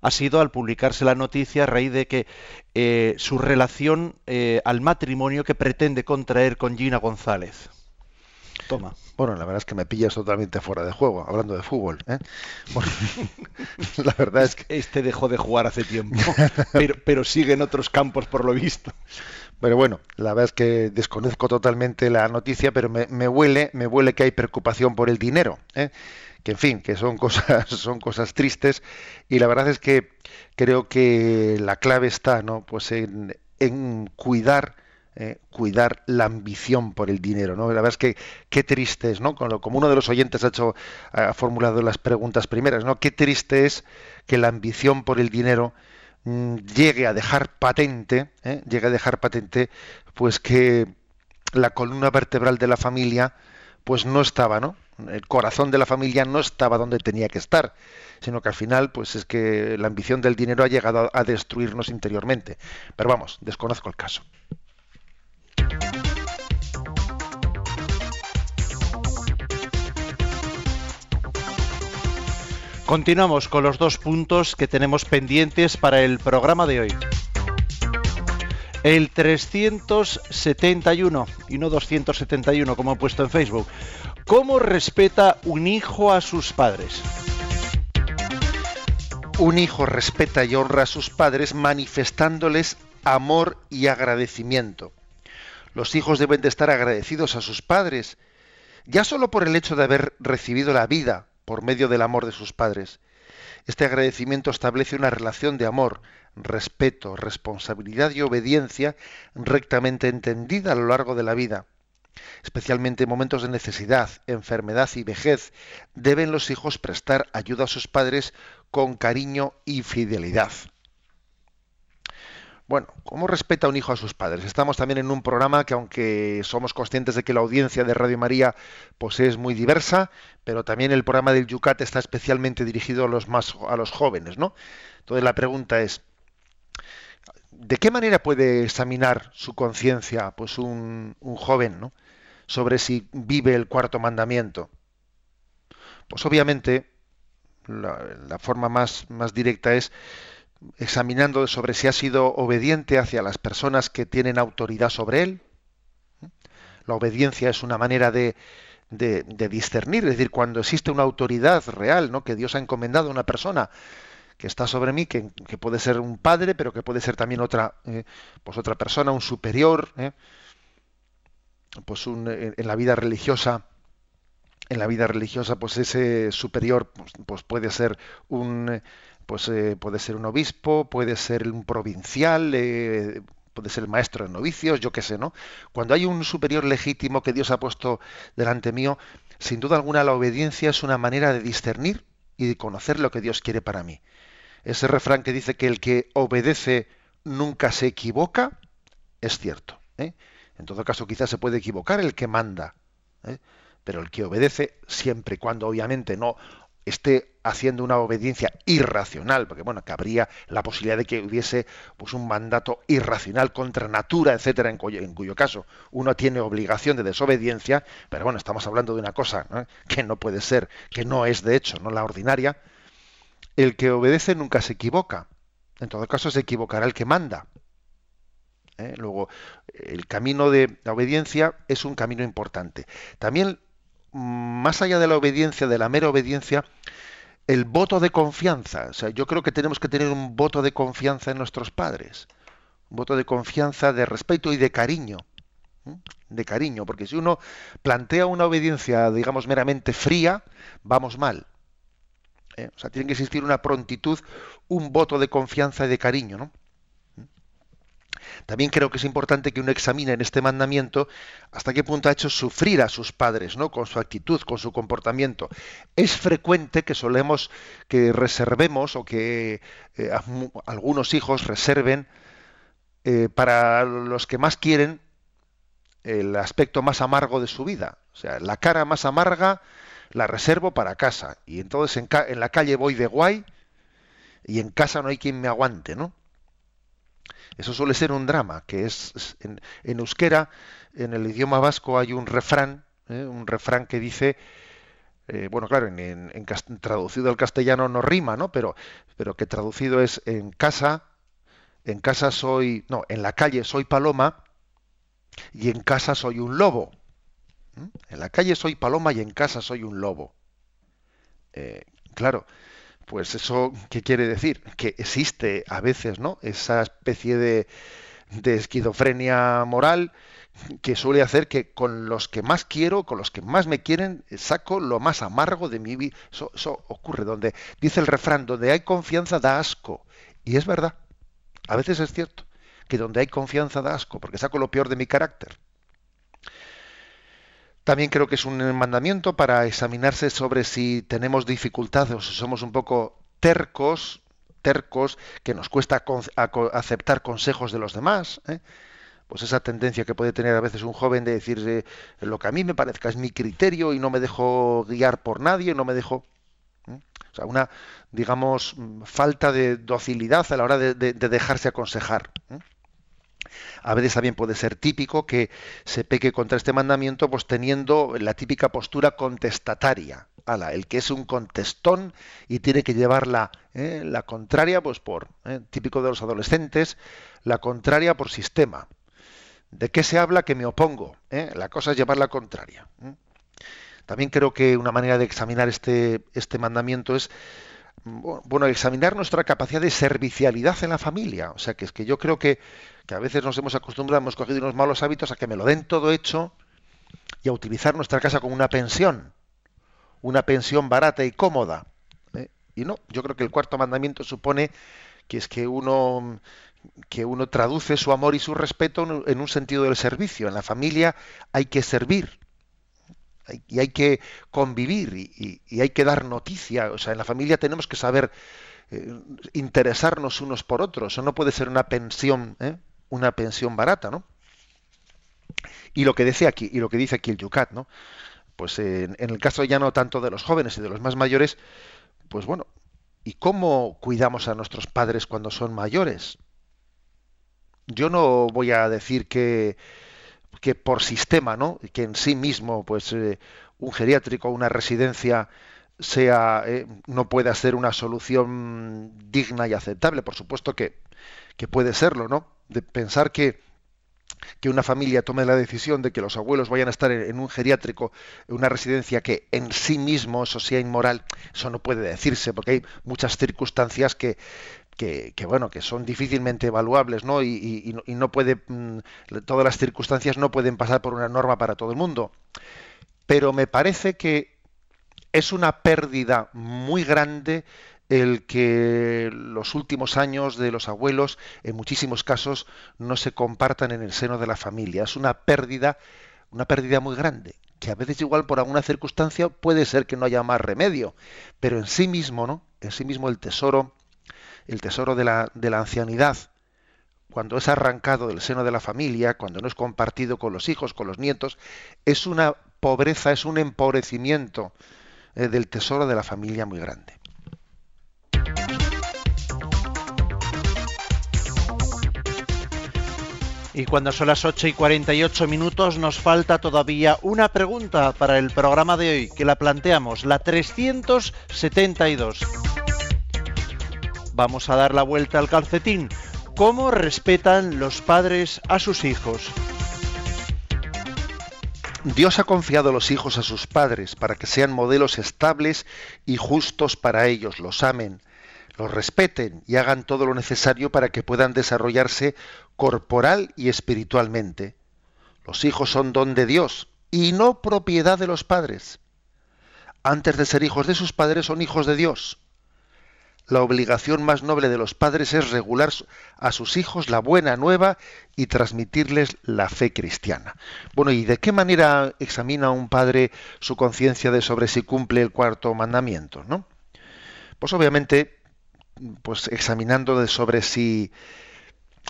Ha sido al publicarse la noticia a raíz de que eh, su relación eh, al matrimonio que pretende contraer con Gina González. Toma. Bueno, la verdad es que me pillas totalmente fuera de juego, hablando de fútbol. ¿eh? la verdad es que... Este dejó de jugar hace tiempo, pero, pero sigue en otros campos por lo visto. Pero bueno, la verdad es que desconozco totalmente la noticia, pero me, me huele, me huele que hay preocupación por el dinero. ¿eh? que en fin, que son cosas, son cosas tristes, y la verdad es que creo que la clave está, ¿no? Pues en, en cuidar eh, cuidar la ambición por el dinero, ¿no? La verdad es que qué triste es, ¿no? Como, uno de los oyentes ha hecho, ha formulado las preguntas primeras, ¿no? Qué triste es que la ambición por el dinero mm, llegue a dejar patente, ¿eh? llegue a dejar patente, pues que la columna vertebral de la familia, pues no estaba, ¿no? El corazón de la familia no estaba donde tenía que estar, sino que al final, pues es que la ambición del dinero ha llegado a destruirnos interiormente. Pero vamos, desconozco el caso. Continuamos con los dos puntos que tenemos pendientes para el programa de hoy. El 371 y no 271 como he puesto en Facebook. ¿Cómo respeta un hijo a sus padres? Un hijo respeta y honra a sus padres manifestándoles amor y agradecimiento. Los hijos deben de estar agradecidos a sus padres, ya solo por el hecho de haber recibido la vida, por medio del amor de sus padres. Este agradecimiento establece una relación de amor, respeto, responsabilidad y obediencia rectamente entendida a lo largo de la vida. Especialmente en momentos de necesidad, enfermedad y vejez, deben los hijos prestar ayuda a sus padres con cariño y fidelidad. Bueno, ¿cómo respeta un hijo a sus padres? Estamos también en un programa que aunque somos conscientes de que la audiencia de Radio María pues es muy diversa, pero también el programa del Yucat está especialmente dirigido a los más a los jóvenes, ¿no? Entonces la pregunta es ¿de qué manera puede examinar su conciencia pues un, joven, ¿no? sobre si vive el cuarto mandamiento? Pues obviamente la, forma más, más directa es examinando sobre si ha sido obediente hacia las personas que tienen autoridad sobre él. La obediencia es una manera de, de, discernir, es decir, cuando existe una autoridad real, ¿no? que Dios ha encomendado a una persona que está sobre mí, que, puede ser un padre, pero que puede ser también otra, eh, pues otra persona, un superior, ¿eh? pues un, en la vida religiosa, en la vida religiosa, pues ese superior pues, pues puede ser un pues eh, puede ser un obispo, puede ser un provincial, eh, puede ser el maestro de novicios, yo qué sé, ¿no? Cuando hay un superior legítimo que Dios ha puesto delante mío, sin duda alguna la obediencia es una manera de discernir y de conocer lo que Dios quiere para mí. Ese refrán que dice que el que obedece nunca se equivoca, es cierto. ¿eh? En todo caso, quizás se puede equivocar el que manda, pero el que obedece, siempre y cuando obviamente no esté haciendo una obediencia irracional, porque bueno, que habría la posibilidad de que hubiese pues un mandato irracional contra natura, etcétera, en cuyo, en cuyo caso uno tiene obligación de desobediencia, pero bueno, estamos hablando de una cosa que no puede ser, que no es de hecho, no la ordinaria. El que obedece nunca se equivoca. En todo caso se equivocará el que manda. ¿eh? Luego, el camino de la obediencia es un camino importante. También más allá de la obediencia, de la mera obediencia, el voto de confianza. O sea, yo creo que tenemos que tener un voto de confianza en nuestros padres. Un voto de confianza, de respeto y de cariño. De cariño, porque si uno plantea una obediencia, digamos, meramente fría, vamos mal. ¿Eh? O sea, tiene que existir una prontitud, un voto de confianza y de cariño, ¿no? También creo que es importante que uno examine en este mandamiento hasta qué punto ha hecho sufrir a sus padres, ¿no? Con su actitud, con su comportamiento. Es frecuente que solemos que reservemos o que eh, algunos hijos reserven eh, para los que más quieren el aspecto más amargo de su vida. O sea, la cara más amarga la reservo para casa. Y entonces en, en la calle voy de guay y en casa no hay quien me aguante, ¿no? Eso suele ser un drama, que es en, euskera, en el idioma vasco hay un refrán, ¿eh? un refrán que dice, eh, bueno, claro, en, traducido al castellano no rima, ¿no? Pero, pero que traducido es en casa, en casa soy, no, en la calle soy paloma y en casa soy un lobo. En la calle soy paloma y en casa soy un lobo. Eh, claro, pues eso, ¿qué quiere decir? Que existe a veces, ¿no? Esa especie de, esquizofrenia moral que suele hacer que con los que más quiero, con los que más me quieren, saco lo más amargo de mi vida. Eso, eso, ocurre donde, dice el refrán, donde hay confianza da asco. Y es verdad, a veces es cierto, que donde hay confianza da asco, porque saco lo peor de mi carácter. También creo que es un mandamiento para examinarse sobre si tenemos dificultades o si somos un poco tercos, tercos, que nos cuesta aceptar consejos de los demás. ¿eh? Pues esa tendencia que puede tener a veces un joven de decir eh, lo que a mí me parezca es mi criterio y no me dejo guiar por nadie, no me dejo. ¿eh? O sea, una, digamos, falta de docilidad a la hora de, de dejarse aconsejar. A veces también puede ser típico que se peque contra este mandamiento, pues teniendo la típica postura contestataria. Ala, el que es un contestón y tiene que llevar la, eh, contraria, pues por, eh, típico de los adolescentes, la contraria por sistema. ¿De qué se habla que me opongo? Eh? La cosa es llevar la contraria. También creo que una manera de examinar este, este mandamiento es bueno, examinar nuestra capacidad de servicialidad en la familia. O sea, que es que yo creo que que a veces nos hemos acostumbrado, hemos cogido unos malos hábitos a que me lo den todo hecho y a utilizar nuestra casa como una pensión, una pensión barata y cómoda. ¿eh? Y no, yo creo que el cuarto mandamiento supone que es que uno que uno traduce su amor y su respeto en un sentido del servicio. En la familia hay que servir y hay que convivir y, hay que dar noticia. O sea, en la familia tenemos que saber eh, interesarnos unos por otros. Eso no puede ser una pensión. ¿eh? Una pensión barata, ¿no? Y lo que dice aquí, y lo que dice aquí el Yucat, ¿no? Pues en, el caso ya no tanto de los jóvenes y de los más mayores, pues bueno, ¿y cómo cuidamos a nuestros padres cuando son mayores? Yo no voy a decir que, que por sistema, ¿no? Que en sí mismo, pues eh, un geriátrico, una residencia sea eh, no pueda ser una solución digna y aceptable. Por supuesto que, que puede serlo, ¿no? De pensar que, que una familia tome la decisión de que los abuelos vayan a estar en, un geriátrico, en una residencia que en sí mismo eso sea inmoral, eso no puede decirse, porque hay muchas circunstancias que, que, bueno, que son difícilmente evaluables, ¿no? Y, y, no puede, mm, todas las circunstancias no pueden pasar por una norma para todo el mundo. Pero me parece que es una pérdida muy grande el que los últimos años de los abuelos en muchísimos casos no se compartan en el seno de la familia. Es una pérdida, una pérdida muy grande, que a veces igual por alguna circunstancia puede ser que no haya más remedio, pero en sí mismo, ¿no? En sí mismo el tesoro, el tesoro de la, de la ancianidad, cuando es arrancado del seno de la familia, cuando no es compartido con los hijos, con los nietos, es una pobreza, es un empobrecimiento eh, del tesoro de la familia muy grande. Y cuando son las 8 y 48 minutos nos falta todavía una pregunta para el programa de hoy, que la planteamos, la 372. Vamos a dar la vuelta al calcetín. ¿Cómo respetan los padres a sus hijos? Dios ha confiado a los hijos a sus padres para que sean modelos estables y justos para ellos, los amen los respeten y hagan todo lo necesario para que puedan desarrollarse corporal y espiritualmente. Los hijos son don de Dios y no propiedad de los padres. Antes de ser hijos de sus padres son hijos de Dios. La obligación más noble de los padres es regular a sus hijos la buena nueva y transmitirles la fe cristiana. Bueno, ¿y de qué manera examina un padre su conciencia de sobre si cumple el cuarto mandamiento? ¿no? Pues obviamente pues examinando de sobre si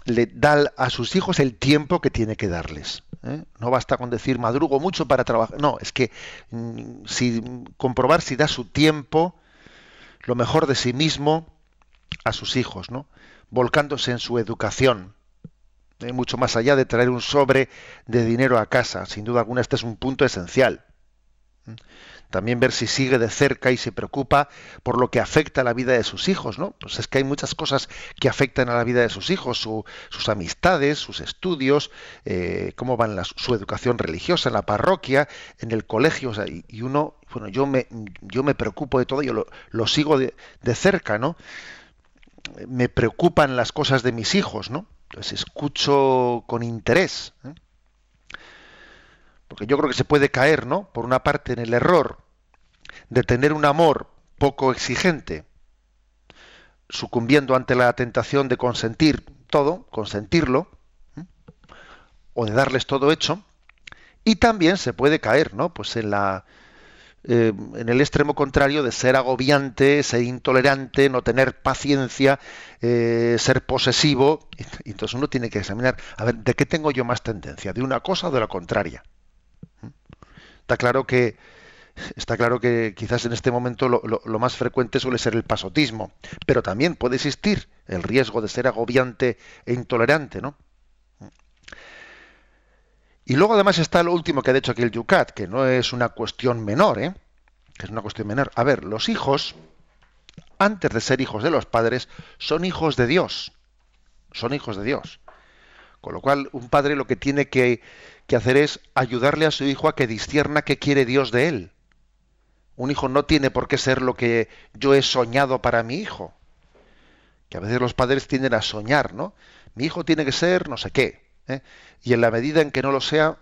le da a sus hijos el tiempo que tiene que darles. ¿eh? No basta con decir madrugo mucho para trabajar. No, es que mm, si comprobar si da su tiempo, lo mejor de sí mismo a sus hijos, ¿no? Volcándose en su educación. ¿eh? Mucho más allá de traer un sobre de dinero a casa. Sin duda alguna, este es un punto esencial. También ver si sigue de cerca y se preocupa por lo que afecta a la vida de sus hijos, ¿no? Pues es que hay muchas cosas que afectan a la vida de sus hijos, sus amistades, sus estudios, eh, cómo van su educación religiosa en la parroquia, en el colegio, y, uno, bueno, yo me, yo me preocupo de todo, yo lo, sigo de, cerca, ¿no? Me preocupan las cosas de mis hijos, ¿no? Entonces escucho con interés. ¿eh? porque yo creo que se puede caer, ¿no? Por una parte en el error de tener un amor poco exigente, sucumbiendo ante la tentación de consentir todo, consentirlo, o de darles todo hecho, y también se puede caer, ¿no? Pues en la eh, en el extremo contrario de ser agobiante, ser intolerante, no tener paciencia, eh, ser posesivo. Y entonces uno tiene que examinar, a ver, ¿de qué tengo yo más tendencia? ¿De una cosa o de la contraria? Está claro que está claro que quizás en este momento lo, más frecuente suele ser el pasotismo, pero también puede existir el riesgo de ser agobiante e intolerante, ¿no? Y luego además está lo último que ha dicho aquí el Yucat, que no es una cuestión menor, ¿eh? Que es una cuestión menor. A ver, los hijos, antes de ser hijos de los padres, son hijos de Dios. Son hijos de Dios. Con lo cual, un padre lo que tiene que, que hacer es ayudarle a su hijo a que discierna qué quiere Dios de él. Un hijo no tiene por qué ser lo que yo he soñado para mi hijo. Que a veces los padres tienden a soñar, ¿no? Mi hijo tiene que ser no sé qué. ¿eh? Y en la medida en que no lo sea,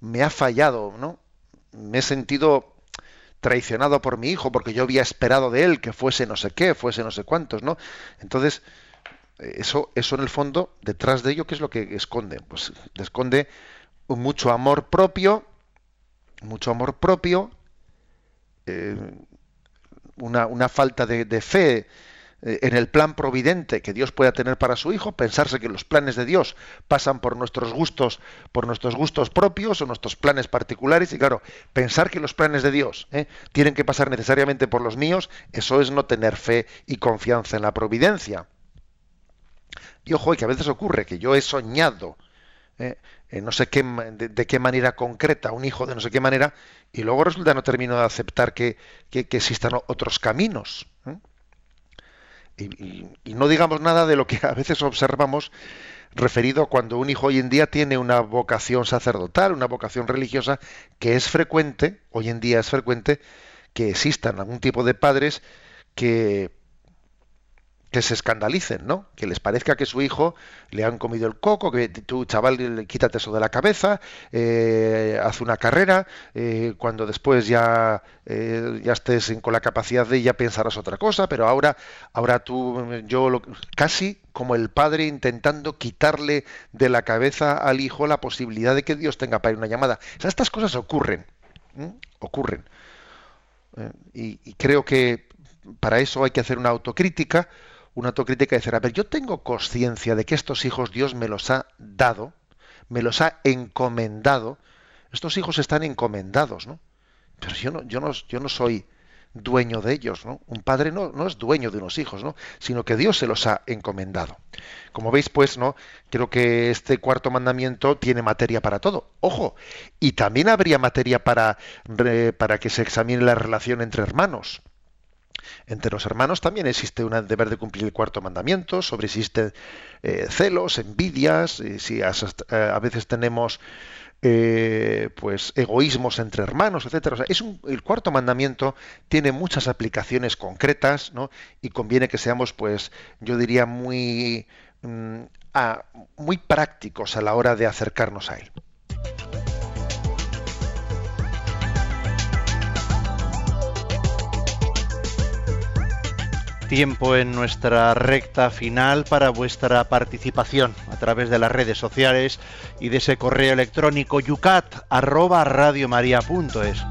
me ha fallado, ¿no? Me he sentido traicionado por mi hijo porque yo había esperado de él que fuese no sé qué, fuese no sé cuántos, ¿no? Entonces, eso, eso en el fondo, detrás de ello, ¿qué es lo que esconde? Pues esconde mucho amor propio, mucho amor propio, eh, una, falta de, fe eh, en el plan providente que Dios pueda tener para su hijo, pensarse que los planes de Dios pasan por nuestros gustos, por nuestros gustos propios o nuestros planes particulares, y claro, pensar que los planes de Dios eh, tienen que pasar necesariamente por los míos, eso es no tener fe y confianza en la providencia. Y ojo, que a veces ocurre que yo he soñado no sé qué, de, qué manera concreta, un hijo de no sé qué manera, y luego resulta no termino de aceptar que, existan otros caminos. ¿eh? Y, no digamos nada de lo que a veces observamos referido cuando un hijo hoy en día tiene una vocación sacerdotal, una vocación religiosa, que es frecuente, hoy en día es frecuente, que existan algún tipo de padres que que se escandalicen, ¿no? Que les parezca que su hijo le han comido el coco, que tú, chaval, quítate eso de la cabeza, eh, haz una carrera, eh, cuando después ya, eh, ya estés con la capacidad de ya pensarás otra cosa, pero ahora, ahora tú, yo, lo, casi como el padre intentando quitarle de la cabeza al hijo la posibilidad de que Dios tenga para una llamada. estas cosas ocurren, ocurren. Y, y creo que para eso hay que hacer una autocrítica, una autocrítica y decir, a ver, yo tengo conciencia de que estos hijos Dios me los ha dado, me los ha encomendado. Estos hijos están encomendados, ¿no? Pero yo no, yo no, yo no soy dueño de ellos, ¿no? Un padre no, no es dueño de unos hijos, ¿no? Sino que Dios se los ha encomendado. Como veis, pues, ¿no? Creo que este cuarto mandamiento tiene materia para todo. Ojo, y también habría materia para, para que se examine la relación entre hermanos. Entre los hermanos también existe un deber de cumplir el cuarto mandamiento, sobre existen eh, celos, envidias, y si eh, a, veces tenemos eh, pues egoísmos entre hermanos, etcétera. es el cuarto mandamiento tiene muchas aplicaciones concretas, ¿no? Y conviene que seamos, pues, yo diría muy, mm, muy prácticos a la hora de acercarnos a él. Tiempo en nuestra recta final para vuestra participación a través de las redes sociales y de ese correo electrónico yucat@radiomaria.es.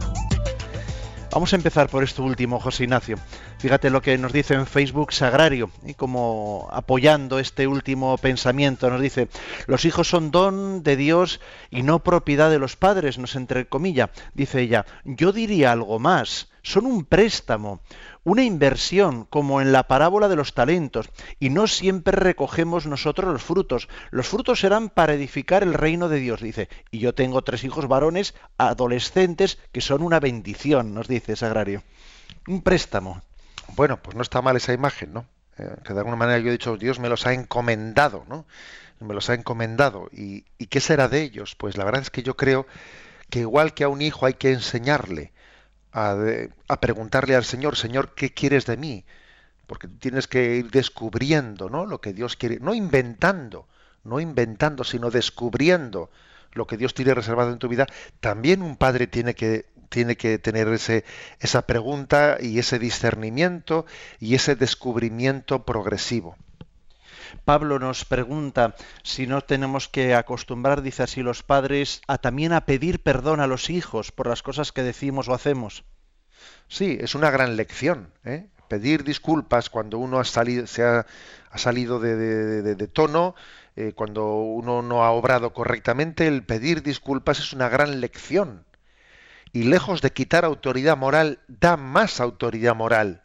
Vamos a empezar por esto último, José Ignacio. Fíjate lo que nos dice en Facebook Sagrario, y como apoyando este último pensamiento, nos dice, los hijos son don de Dios y no propiedad de los padres, nos entre comillas. Dice ella, yo diría algo más, son un préstamo, una inversión, como en la parábola de los talentos, y no siempre recogemos nosotros los frutos. Los frutos serán para edificar el reino de Dios, dice. Y yo tengo tres hijos varones adolescentes que son una bendición, nos dice Sagrario. Un préstamo. Bueno, pues no está mal esa imagen, ¿no? Eh, que de alguna manera yo he dicho, Dios me los ha encomendado, ¿no? Me los ha encomendado. ¿Y, ¿Y qué será de ellos? Pues la verdad es que yo creo que igual que a un hijo hay que enseñarle a, preguntarle al Señor, Señor, ¿qué quieres de mí? Porque tienes que ir descubriendo, ¿no? Lo que Dios quiere, no inventando, no inventando, sino descubriendo lo que Dios tiene reservado en tu vida. También un padre tiene que tiene que tener ese, esa pregunta y ese discernimiento y ese descubrimiento progresivo. Pablo nos pregunta si no tenemos que acostumbrar, dice así los padres, a también a pedir perdón a los hijos por las cosas que decimos o hacemos. Sí, es una gran lección. ¿eh? Pedir disculpas cuando uno ha salido, se ha, salido de tono, eh, cuando uno no ha obrado correctamente, el pedir disculpas es una gran lección. Y lejos de quitar autoridad moral, da más autoridad moral.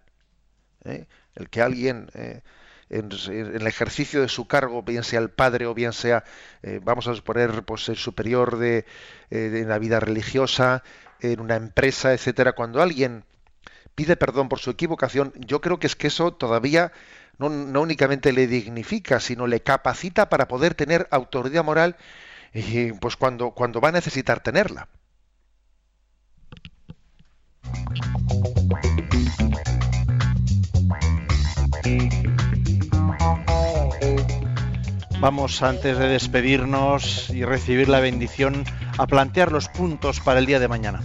¿eh? El que alguien eh, en, el ejercicio de su cargo, bien sea el padre o bien sea, eh, vamos a suponer, pues el superior de, eh, de, la vida religiosa, en una empresa, etcétera, cuando alguien pide perdón por su equivocación, yo creo que es que eso todavía no, no únicamente le dignifica, sino le capacita para poder tener autoridad moral, eh, pues cuando, cuando va a necesitar tenerla. Vamos, antes de despedirnos y recibir la bendición, a plantear los puntos para el día de mañana.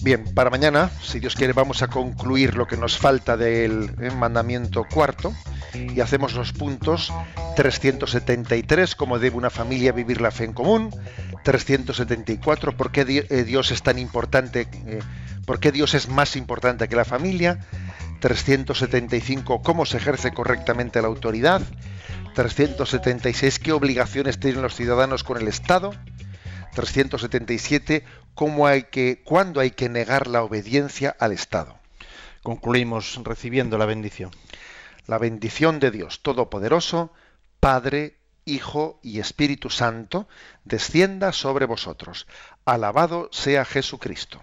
Bien, para mañana, si Dios quiere, vamos a concluir lo que nos falta del eh, mandamiento cuarto y hacemos los puntos 373, cómo debe una familia vivir la fe en común, 374, por qué eh, Dios es tan importante, eh, por qué Dios es más importante que la familia, 375 cómo se ejerce correctamente la autoridad, 376 qué obligaciones tienen los ciudadanos con el Estado, 377 cómo hay que cuándo hay que negar la obediencia al Estado. Concluimos recibiendo la bendición. La bendición de Dios Todopoderoso, Padre, Hijo y Espíritu Santo, descienda sobre vosotros. Alabado sea Jesucristo.